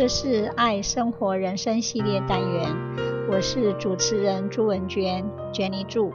这是爱生活人生系列单元，我是主持人朱文娟，Jenny 祝。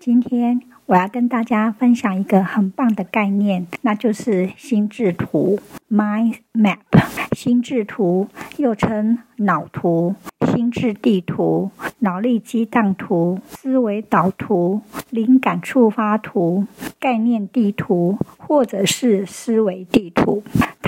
今天我要跟大家分享一个很棒的概念，那就是心智图 （Mind Map）。心智图又称脑图、心智地图、脑力激荡图、思维导图、灵感触发图、概念地图，或者是思维地图。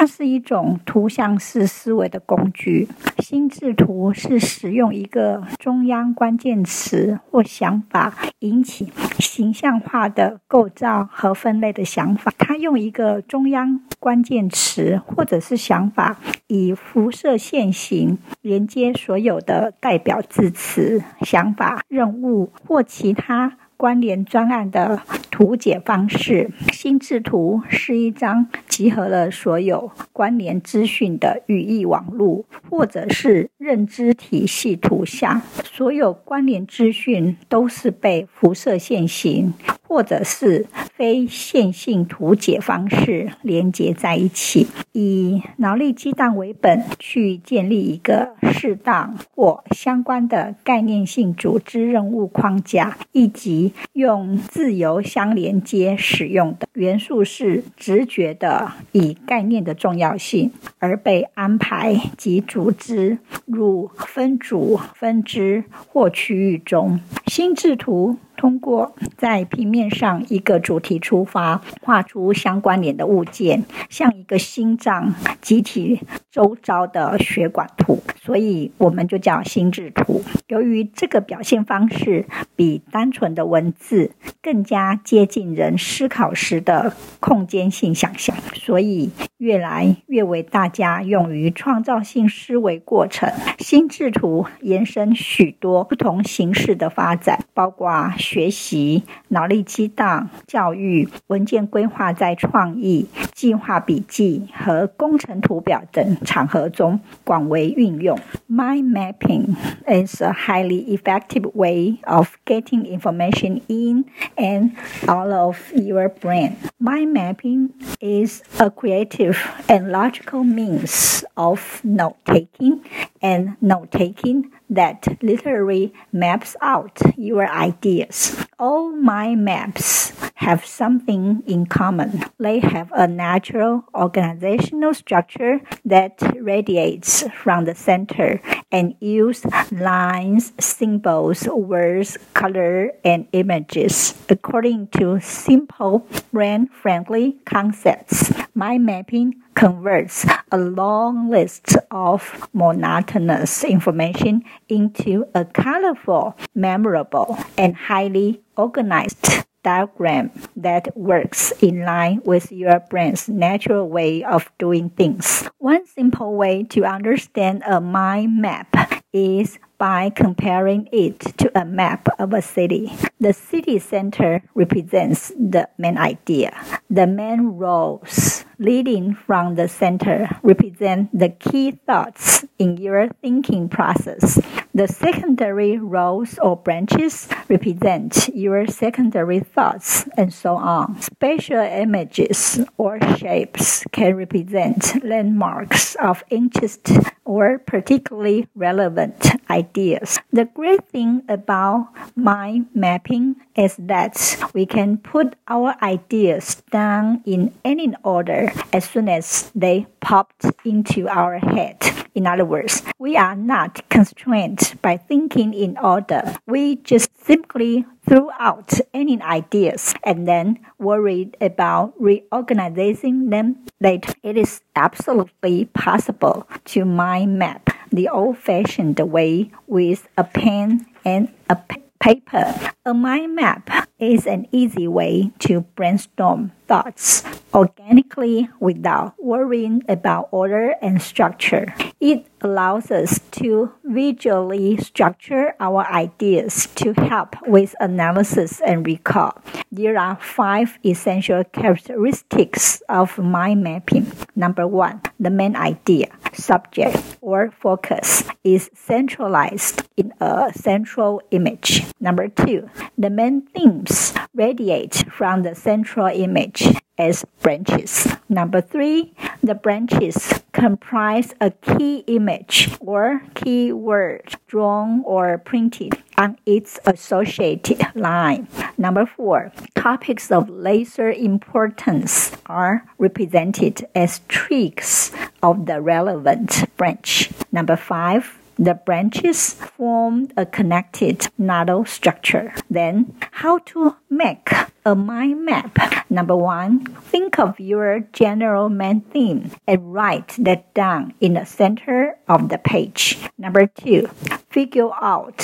它是一种图像式思维的工具。心智图是使用一个中央关键词或想法，引起形象化的构造和分类的想法。它用一个中央关键词或者是想法，以辐射线型连接所有的代表字词、想法、任务或其他。关联专案的图解方式，心智图是一张集合了所有关联资讯的语义网络，或者是认知体系图像。所有关联资讯都是被辐射线型。或者是非线性图解方式连接在一起，以脑力激荡为本，去建立一个适当或相关的概念性组织任务框架，以及用自由相连接使用的元素是直觉的，以概念的重要性而被安排及组织入分组、分支或区域中。心智图。通过在平面上一个主题出发，画出相关联的物件，像一个心脏集体周遭的血管图，所以我们就叫心智图。由于这个表现方式比单纯的文字更加接近人思考时的空间性想象，所以越来越为大家用于创造性思维过程。心智图延伸许多不同形式的发展，包括。学习、脑力激荡、教育、文件规划，在创意、计划笔记和工程图表等场合中广为运用。Mind mapping is a highly effective way of getting information in and out of your brain. Mind mapping is a creative and logical means of note taking and note taking that literally maps out your ideas. All mind maps have something in common. They have a natural organizational structure that radiates from the center and use lines, symbols, words, color, and images according to simple, brain-friendly concepts. Mind mapping converts a long list of monotonous information into a colorful, memorable, and highly organized diagram that works in line with your brain's natural way of doing things. One simple way to understand a mind map is by comparing it to a map of a city. The city center represents the main idea. The main roads leading from the center represent the key thoughts in your thinking process. The secondary rows or branches represent your secondary thoughts and so on. Spatial images or shapes can represent landmarks of interest or particularly relevant ideas. The great thing about mind mapping is that we can put our ideas down in any order as soon as they popped into our head. In other words, we are not constrained by thinking in order. We just simply throw out any ideas and then worried about reorganizing them later. It is absolutely possible to mind map the old fashioned way with a pen and a paper. A mind map is an easy way to brainstorm thoughts organically without worrying about order and structure. It allows us to visually structure our ideas to help with analysis and recall. There are five essential characteristics of mind mapping. Number one, the main idea, subject, or focus is centralized in a central image. Number two, the main themes radiate from the central image as branches. Number three, the branches comprise a key image or key word drawn or printed on its associated line. Number four, topics of lesser importance are represented as tricks of the relevant branch. Number five, the branches form a connected nodal structure. Then, how to make a mind map. Number one, think of your general main theme and write that down in the center of the page. Number two, figure out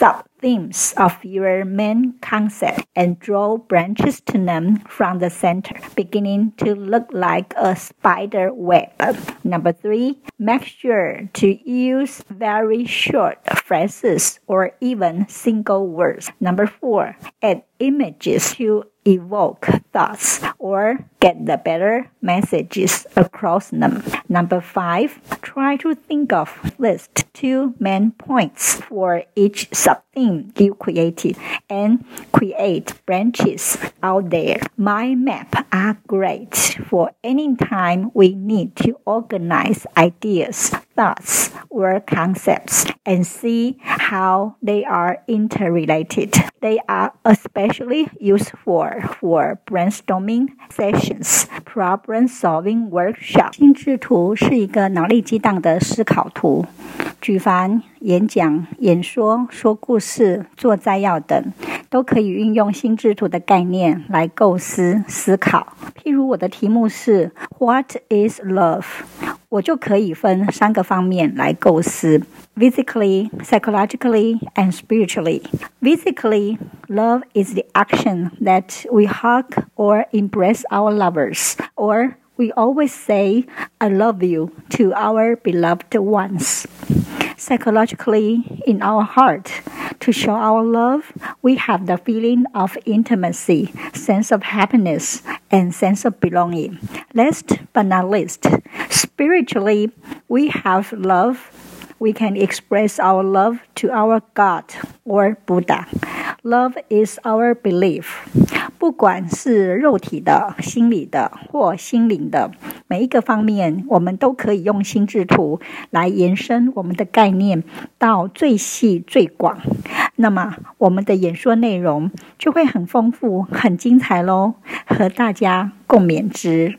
sub themes of your main concept and draw branches to them from the center, beginning to look like a spider web. Number three, make sure to use very short phrases or even single words. Number four, add images to evoke thoughts or get the better messages across them. Number five, try to think of list two main points for each sub-theme you created and create branches out there. Mind map are great for any time we need to organize ideas, thoughts, or concepts and see how they are interrelated. They are especially useful for brainstorming sessions, problem-solving workshops. 心智图是一个脑力激荡的思考图，举凡演讲、演说、说故事、做摘要等， 都可以运用心智图的概念来构思、思考。譬如我的题目是 “What is love”，我就可以分三个方面来构思：physically, psychologically, and spiritually. Physically, love is the action that we hug or embrace our lovers, or we always say, I love you to our beloved ones. Psychologically, in our heart, to show our love, we have the feeling of intimacy, sense of happiness, and sense of belonging. Last but not least, spiritually, we have love. We can express our love to our God or Buddha. Love is our belief. 不管是肉体的、心理的或心灵的每一个方面，我们都可以用心智图来延伸我们的概念到最细最广。那么，我们的演说内容就会很丰富、很精彩喽，和大家共勉之。